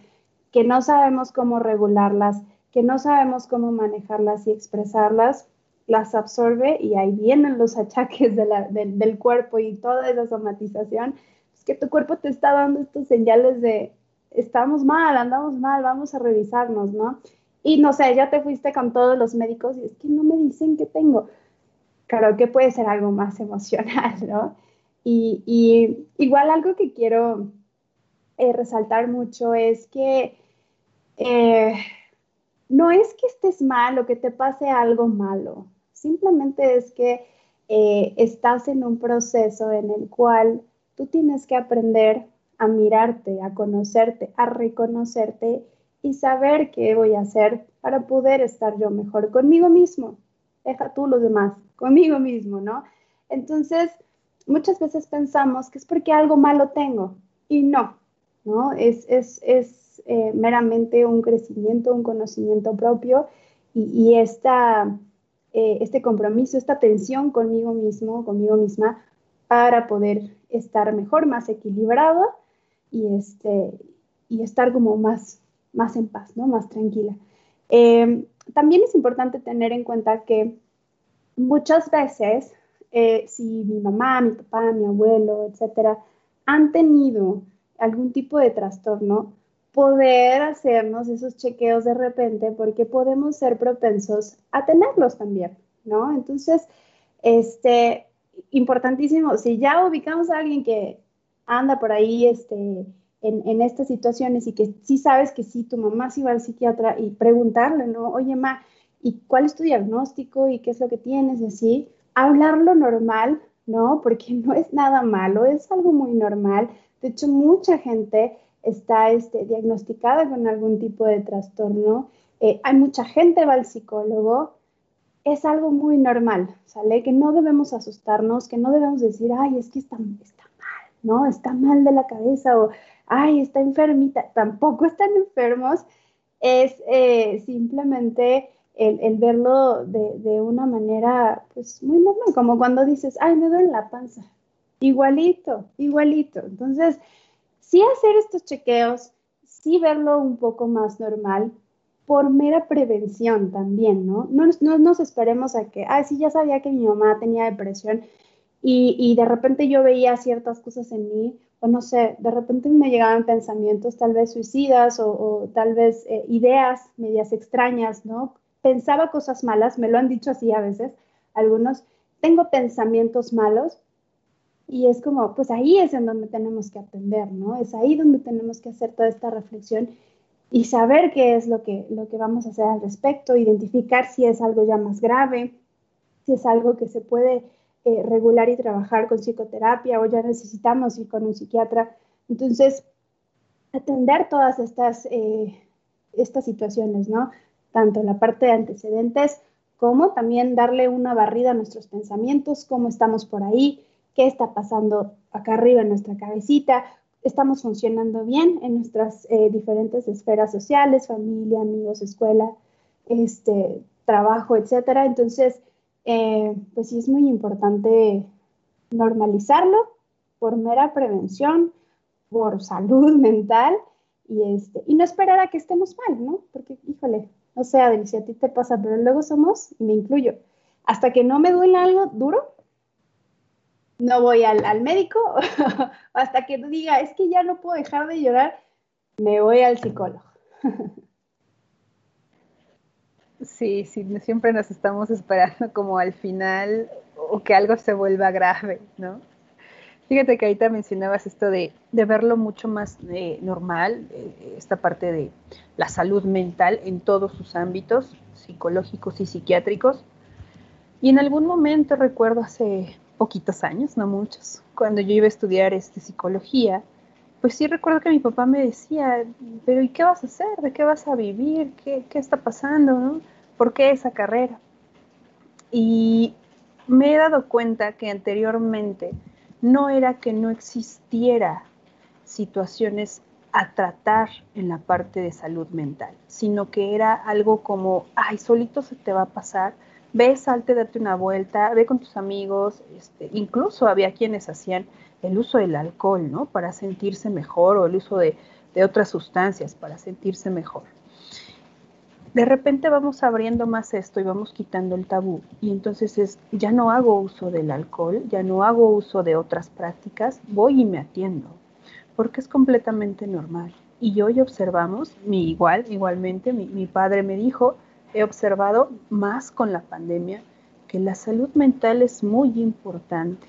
que no sabemos cómo regularlas que no sabemos cómo manejarlas y expresarlas, las absorbe y ahí vienen los achaques del cuerpo y toda esa somatización. Es que tu cuerpo te está dando estos señales de estamos mal, andamos mal, vamos a revisarnos, ¿no? Y no sé, ya te fuiste con todos los médicos y es que no me dicen qué tengo. Claro que puede ser algo más emocional, ¿no? Y, igual algo que quiero eh, resaltar mucho es que eh, no es que estés mal o que te pase algo malo, simplemente es que eh, estás en un proceso en el cual tú tienes que aprender a mirarte, a conocerte, a reconocerte y saber qué voy a hacer para poder estar yo mejor conmigo mismo. Deja tú los demás, conmigo mismo, ¿no? Entonces, muchas veces pensamos que es porque algo malo tengo y no, ¿no? Es, es, es eh, meramente un crecimiento, un conocimiento propio y, esta, eh, este compromiso, esta tensión conmigo mismo, conmigo misma, para poder estar mejor, más equilibrado y, este, y estar como más, más en paz, ¿no? más tranquila. Eh, también es importante tener en cuenta que muchas veces, si mi mamá, mi papá, mi abuelo, etcétera, han tenido algún tipo de trastorno, poder hacernos esos chequeos de repente porque podemos ser propensos a tenerlos también, ¿no? Entonces, este, importantísimo, si ya ubicamos a alguien que anda por ahí este, en, estas situaciones y que sí sabes que sí, tu mamá sí va al psiquiatra y preguntarle, ¿no? Oye, ma, ¿y cuál es tu diagnóstico y qué es lo que tienes? Y así, hablarlo normal, ¿no? Porque no es nada malo, es algo muy normal. De hecho, mucha gente está este, diagnosticada con algún tipo de trastorno, eh, hay mucha gente va al psicólogo, es algo muy normal, ¿sale? Que no debemos asustarnos, que no debemos decir, ay, es que está, está mal, ¿no? Está mal de la cabeza o, ay, está enfermita. Tampoco están enfermos, es eh, simplemente el, verlo de, de, una manera, pues, muy normal, como cuando dices, ay, me duele la panza. Igualito, igualito. Entonces, sí hacer estos chequeos, sí verlo un poco más normal por mera prevención también, ¿no? No, nos esperemos a que, ah, sí, ya sabía que mi mamá tenía depresión y, de repente yo veía ciertas cosas en mí, o no sé, de repente me llegaban pensamientos tal vez suicidas o, tal vez eh, ideas medias extrañas, ¿no? Pensaba cosas malas, me lo han dicho así a veces algunos, tengo pensamientos malos y es como, pues ahí es en donde tenemos que atender, ¿no? Es ahí donde tenemos que hacer toda esta reflexión y saber qué es lo que, lo que vamos a hacer al respecto, identificar si es algo ya más grave, si es algo que se puede eh, regular y trabajar con psicoterapia o ya necesitamos ir con un psiquiatra. Entonces, atender todas estas, eh, estas situaciones, ¿no? Tanto la parte de antecedentes como también darle una barrida a nuestros pensamientos, cómo estamos por ahí, qué está pasando acá arriba en nuestra cabecita, estamos funcionando bien en nuestras eh, diferentes esferas sociales, familia, amigos, escuela, este, trabajo, etcétera. Entonces, eh, pues sí es muy importante normalizarlo por mera prevención, por salud mental y, este, y no esperar a que estemos mal, ¿no? Porque, híjole, no sé, Adel, si a ti te pasa, pero luego somos, y me incluyo, hasta que no me duele algo duro, no voy al, médico, hasta que diga, es que ya no puedo dejar de llorar, me voy al psicólogo. Sí, sí, siempre nos estamos esperando como al final o que algo se vuelva grave, ¿no? Fíjate que ahorita mencionabas esto de, verlo mucho más eh, normal, eh, esta parte de la salud mental en todos sus ámbitos, psicológicos y psiquiátricos. Y en algún momento recuerdo hace poquitos años, no muchos, cuando yo iba a estudiar este, psicología, pues sí recuerdo que mi papá me decía, pero ¿y qué vas a hacer? ¿De qué vas a vivir? ¿Qué, qué está pasando? ¿Por qué esa carrera? Y me he dado cuenta que anteriormente no era que no existiera situaciones a tratar en la parte de salud mental, sino que era algo como, ay, solito se te va a pasar, ve, salte, date una vuelta, ve con tus amigos, este, incluso había quienes hacían el uso del alcohol, ¿no? Para sentirse mejor o el uso de, otras sustancias para sentirse mejor. De repente vamos abriendo más esto y vamos quitando el tabú y entonces es, ya no hago uso del alcohol, ya no hago uso de otras prácticas, voy y me atiendo, porque es completamente normal. Y hoy observamos, mi igual, igualmente, mi padre me dijo, he observado más con la pandemia que la salud mental es muy importante.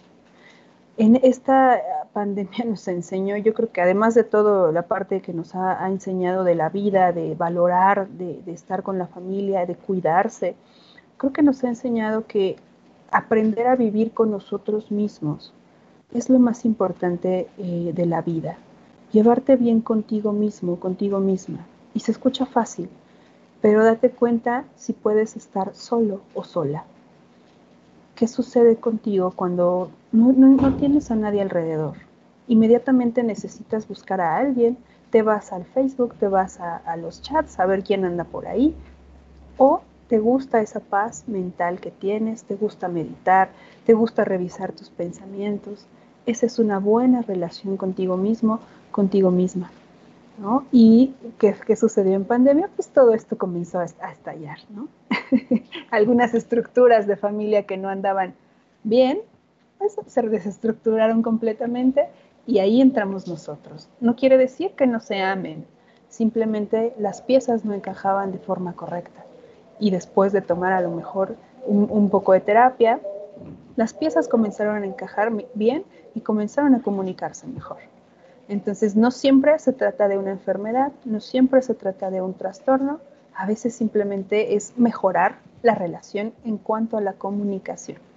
En esta pandemia nos enseñó, yo creo que además de todo la parte que nos ha, enseñado de la vida, de valorar, de, estar con la familia, de cuidarse, creo que nos ha enseñado que aprender a vivir con nosotros mismos es lo más importante eh, de la vida. Llevarte bien contigo mismo, contigo misma. Y se escucha fácil, pero date cuenta si puedes estar solo o sola. ¿Qué sucede contigo cuando no, tienes a nadie alrededor? Inmediatamente necesitas buscar a alguien, te vas al Facebook, te vas a, los chats a ver quién anda por ahí, o te gusta esa paz mental que tienes, te gusta meditar, te gusta revisar tus pensamientos. Esa es una buena relación contigo mismo, contigo misma. ¿Y qué, sucedió en pandemia? Pues todo esto comenzó a, estallar, ¿no? Algunas estructuras de familia que no andaban bien, pues se desestructuraron completamente y ahí entramos nosotros. No quiere decir que no se amen, simplemente las piezas no encajaban de forma correcta. Y después de tomar a lo mejor un poco de terapia, las piezas comenzaron a encajar bien y comenzaron a comunicarse mejor. Entonces, no siempre se trata de una enfermedad, no siempre se trata de un trastorno, a veces simplemente es mejorar la relación en cuanto a la comunicación.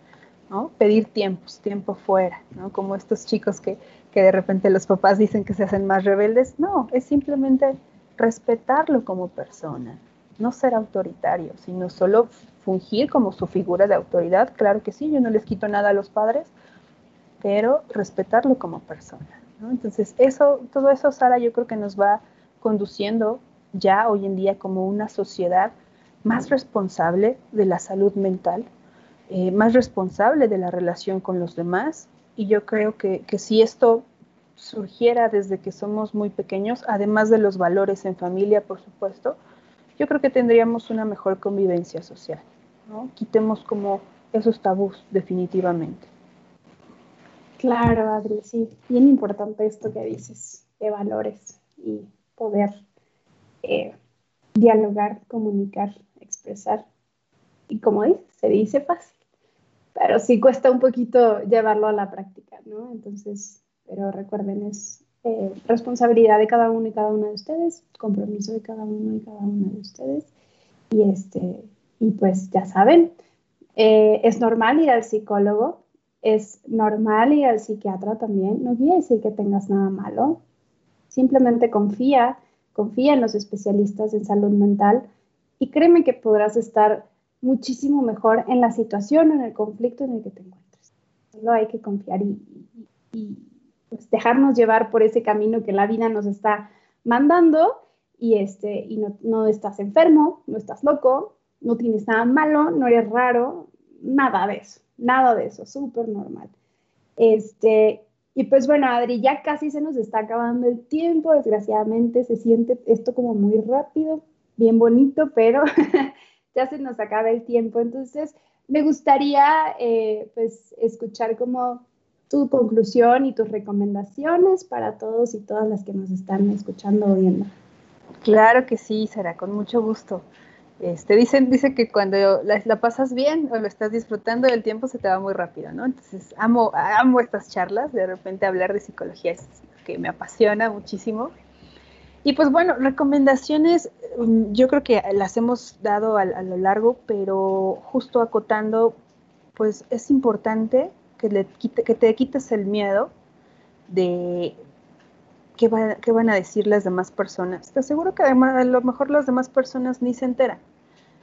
¿No? Pedir tiempos, tiempo fuera, ¿no? como estos chicos que, que de repente los papás dicen que se hacen más rebeldes. No, es simplemente respetarlo como persona, no ser autoritario, sino solo fungir como su figura de autoridad. Claro que sí, yo no les quito nada a los padres, pero respetarlo como persona. Entonces, eso, todo eso, Sara, yo creo que nos va conduciendo ya hoy en día como una sociedad más responsable de la salud mental, eh, más responsable de la relación con los demás. Y yo creo que, que, si esto surgiera desde que somos muy pequeños, además de los valores en familia, por supuesto, yo creo que tendríamos una mejor convivencia social. ¿no? Quitemos como esos tabús definitivamente. Claro, Adri, sí, bien importante esto que dices de valores y poder eh, dialogar, comunicar, expresar. Y como dices, se dice fácil, pero sí cuesta un poquito llevarlo a la práctica, ¿no? Entonces, pero recuerden, es eh, responsabilidad de cada uno y cada una de ustedes, compromiso de cada uno y cada una de ustedes. Y, este, y pues ya saben, eh, es normal ir al psicólogo, es normal ir al psiquiatra también. No quiere decir que tengas nada malo. Simplemente confía, confía en los especialistas en salud mental y créeme que podrás estar muchísimo mejor en la situación, en el conflicto en el que te encuentres. Solo hay que confiar y, pues, dejarnos llevar por ese camino que la vida nos está mandando y, este, y no, no estás enfermo, no estás loco, no tienes nada malo, no eres raro, nada de eso, nada de eso, súper normal. Este, y pues bueno, Adri, ya casi se nos está acabando el tiempo, desgraciadamente se siente esto como muy rápido, bien bonito, pero ya se nos acaba el tiempo. Entonces, me gustaría eh, pues escuchar como tu conclusión y tus recomendaciones para todos y todas las que nos están escuchando o viendo. Claro que sí, será con mucho gusto. Este, dicen, dice que cuando la, pasas bien o lo estás disfrutando, el tiempo se te va muy rápido, ¿no? Entonces, amo, amo estas charlas, de repente hablar de psicología es que me apasiona muchísimo. Y pues bueno, recomendaciones, mm, yo creo que las hemos dado a, lo largo, pero justo acotando, pues es importante que, le que te quites el miedo de qué, qué van a decir las demás personas. Te aseguro que además a lo mejor las demás personas ni se enteran.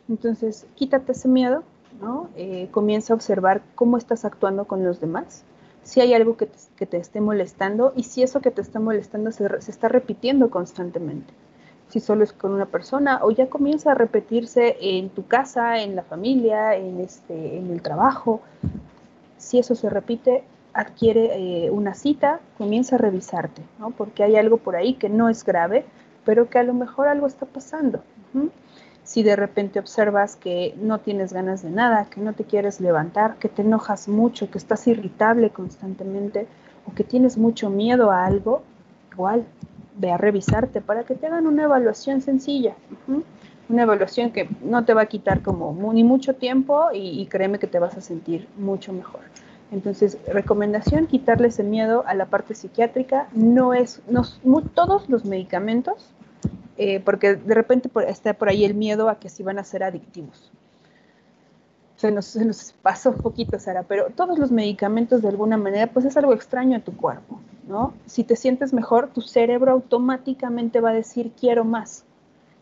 Entonces, quítate ese miedo, ¿no? Eh, comienza a observar cómo estás actuando con los demás, si hay algo que te, esté molestando y si eso que te está molestando se, está repitiendo constantemente. Si solo es con una persona o ya comienza a repetirse en tu casa, en la familia, en, este, en el trabajo. Si eso se repite, adquiere eh, una cita, comienza a revisarte, ¿no? Porque hay algo por ahí que no es grave, pero que a lo mejor algo está pasando si de repente observas que no tienes ganas de nada, que no te quieres levantar, que te enojas mucho, que estás irritable constantemente o que tienes mucho miedo a algo, igual ve a revisarte para que te hagan una evaluación sencilla. Una evaluación que no te va a quitar como ni mucho tiempo y, créeme que te vas a sentir mucho mejor. Entonces, recomendación, quitarle ese miedo a la parte psiquiátrica. No es, no, todos los medicamentos eh, porque de repente está por ahí el miedo a que sí van a ser adictivos. Se nos, se pasó un poquito, Sara, pero todos los medicamentos de alguna manera, pues es algo extraño a tu cuerpo, ¿no? Si te sientes mejor, tu cerebro automáticamente va a decir quiero más.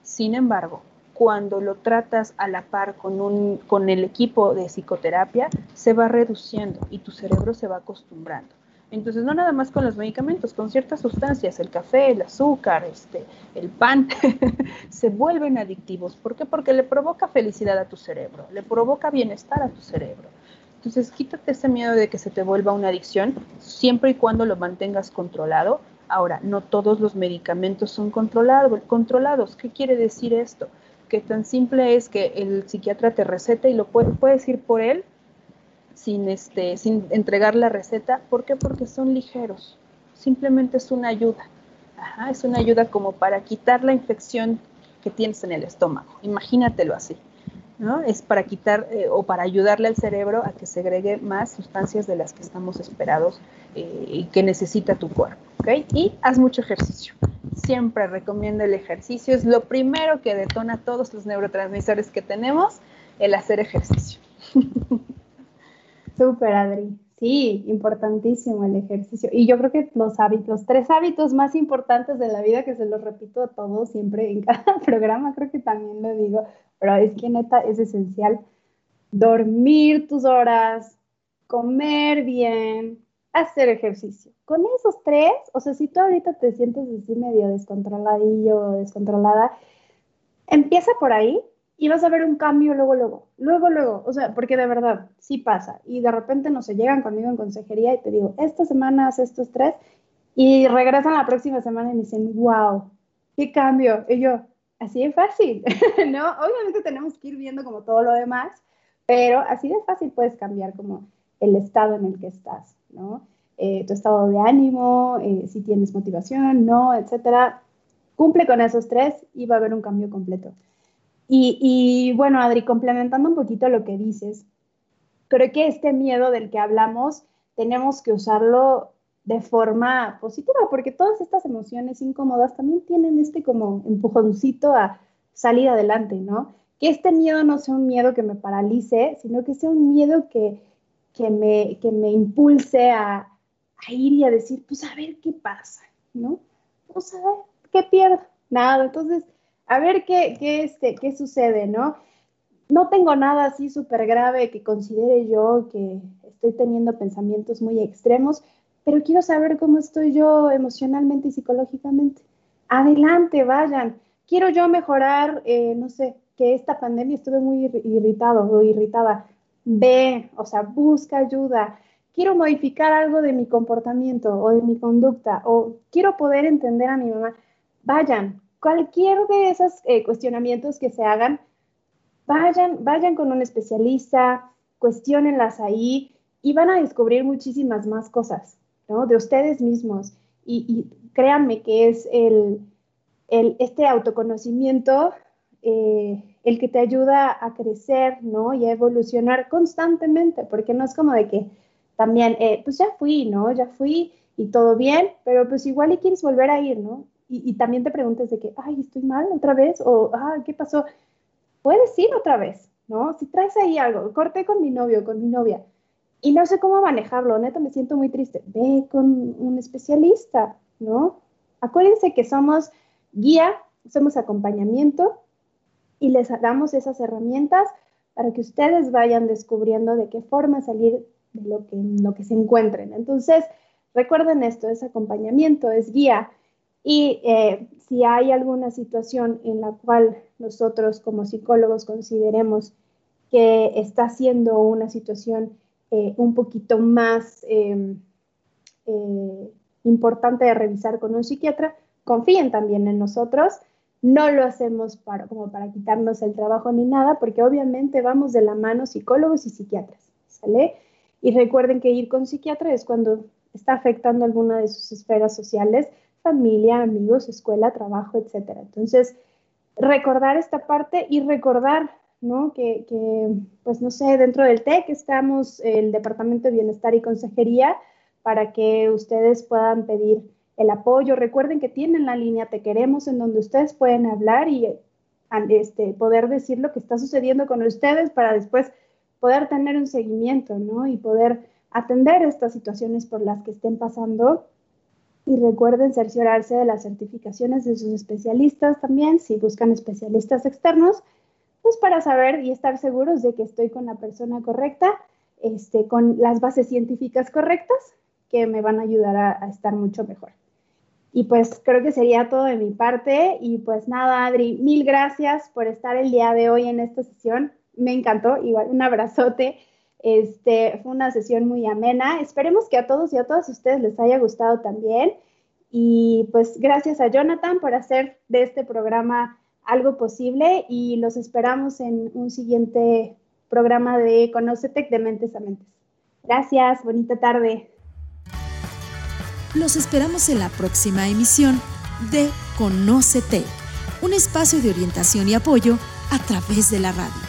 Sin embargo, cuando lo tratas a la par con, con el equipo de psicoterapia, se va reduciendo y tu cerebro se va acostumbrando. Entonces, no nada más con los medicamentos, con ciertas sustancias, el café, el azúcar, este, el pan, se vuelven adictivos. ¿Por qué? Porque le provoca felicidad a tu cerebro, le provoca bienestar a tu cerebro. Entonces, quítate ese miedo de que se te vuelva una adicción, siempre y cuando lo mantengas controlado. Ahora, no todos los medicamentos son controlados. controlados. ¿Qué quiere decir esto? Que tan simple es que el psiquiatra te receta y lo puede, puedes ir por él sin, este, sin entregar la receta. ¿Por qué? Porque son ligeros. Simplemente es una ayuda. es una ayuda como para quitar la infección que tienes en el estómago. Imagínatelo así. ¿no? Es para quitar eh, o para ayudarle al cerebro a que segregue más sustancias de las que estamos esperados eh, y que necesita tu cuerpo. ¿okay? Y haz mucho ejercicio. Siempre recomiendo el ejercicio. Es lo primero que detona todos los neurotransmisores que tenemos, el hacer ejercicio. Súper, Adri. Sí, importantísimo el ejercicio. Y yo creo que los hábitos, tres hábitos más importantes de la vida, que se los repito a todos siempre en cada programa, creo que también lo digo, pero es que neta es esencial dormir tus horas, comer bien, hacer ejercicio. Con esos tres, o sea, si tú ahorita te sientes así medio descontroladillo o descontrolada, empieza por ahí y vas a ver un cambio luego, luego, luego, luego, o sea, porque de verdad, sí pasa. Y de repente no se llegan conmigo en consejería y te digo, esta semana haz estos tres y regresan la próxima semana y me dicen, wow, qué cambio. Y yo, así de fácil, ¿no? Obviamente tenemos que ir viendo como todo lo demás, pero así de fácil puedes cambiar como el estado en el que estás, ¿no? eh, tu estado de ánimo, eh, si tienes motivación, no, etcétera. Cumple con esos tres y va a haber un cambio completo. Y, y bueno, Adri, complementando un poquito lo que dices, creo que este miedo del que hablamos tenemos que usarlo de forma positiva, porque todas estas emociones incómodas también tienen este como empujoncito a salir adelante, ¿no? Que este miedo no sea un miedo que me paralice, sino que sea un miedo que, que, me, que me impulse a, a ir y a decir, pues a ver qué pasa, ¿no? Pues a ver, ¿qué pierdo? Nada, entonces, a ver qué, qué, este, qué sucede, ¿no? No tengo nada así súper grave que considere yo que estoy teniendo pensamientos muy extremos, pero quiero saber cómo estoy yo emocionalmente y psicológicamente. Adelante, vayan. Quiero yo mejorar, eh, no sé, que esta pandemia estuve muy irritado o irritada. Ve, o sea, busca ayuda quiero modificar algo de mi comportamiento o de mi conducta o quiero poder entender a mi mamá, vayan, cualquier de esos eh, cuestionamientos que se hagan, vayan, vayan con un especialista, cuestionenlas ahí y van a descubrir muchísimas más cosas, ¿no? De ustedes mismos. Y, créanme que es el, el este autoconocimiento eh, el que te ayuda a crecer, ¿no? Y a evolucionar constantemente, porque no es como de que también, eh, pues ya fui, ¿no? Ya fui y todo bien, pero pues igual y quieres volver a ir, ¿no? Y, también te preguntes de que, ay, estoy mal otra vez, o, ah, ¿qué pasó? Puedes ir otra vez, ¿no? Si traes ahí algo, corté con mi novio, con mi novia, y no sé cómo manejarlo, neta, me siento muy triste, ve con un especialista, ¿no? Acuérdense que somos guía, somos acompañamiento y les damos esas herramientas para que ustedes vayan descubriendo de qué forma salir de lo que, lo que se encuentren. Entonces, recuerden esto, es acompañamiento, es guía. Y eh, si hay alguna situación en la cual nosotros como psicólogos consideremos que está siendo una situación eh, un poquito más em, eh, importante de revisar con un psiquiatra, confíen también en nosotros. No lo hacemos para, como para quitarnos el trabajo ni nada, porque obviamente vamos de la mano psicólogos y psiquiatras, ¿sale? Y recuerden que ir con psiquiatra es cuando está afectando alguna de sus esferas sociales, familia, amigos, escuela, trabajo, etc. Entonces, recordar esta parte y recordar, ¿no? Que, que, pues no sé, dentro del TEC estamos el Departamento de Bienestar y Consejería para que ustedes puedan pedir el apoyo. Recuerden que tienen la línea Te Queremos en donde ustedes pueden hablar y este, poder decir lo que está sucediendo con ustedes para después poder tener un seguimiento, ¿no? Y poder atender estas situaciones por las que estén pasando. Y recuerden cerciorarse de las certificaciones de sus especialistas también, si buscan especialistas externos, pues para saber y estar seguros de que estoy con la persona correcta, este, con las bases científicas correctas, que me van a ayudar a, a estar mucho mejor. Y pues creo que sería todo de mi parte. Y pues nada, Adri, mil gracias por estar el día de hoy en esta sesión me encantó, igual un abrazote. Este, fue una sesión muy amena. Esperemos que a todos y a todas ustedes les haya gustado también. Y pues gracias a Jonathan por hacer de este programa algo posible y los esperamos en un siguiente programa de Conocetec de Mentes a Mentes. Gracias, bonita tarde. Los esperamos en la próxima emisión de Conocetec, un espacio de orientación y apoyo a través de la radio.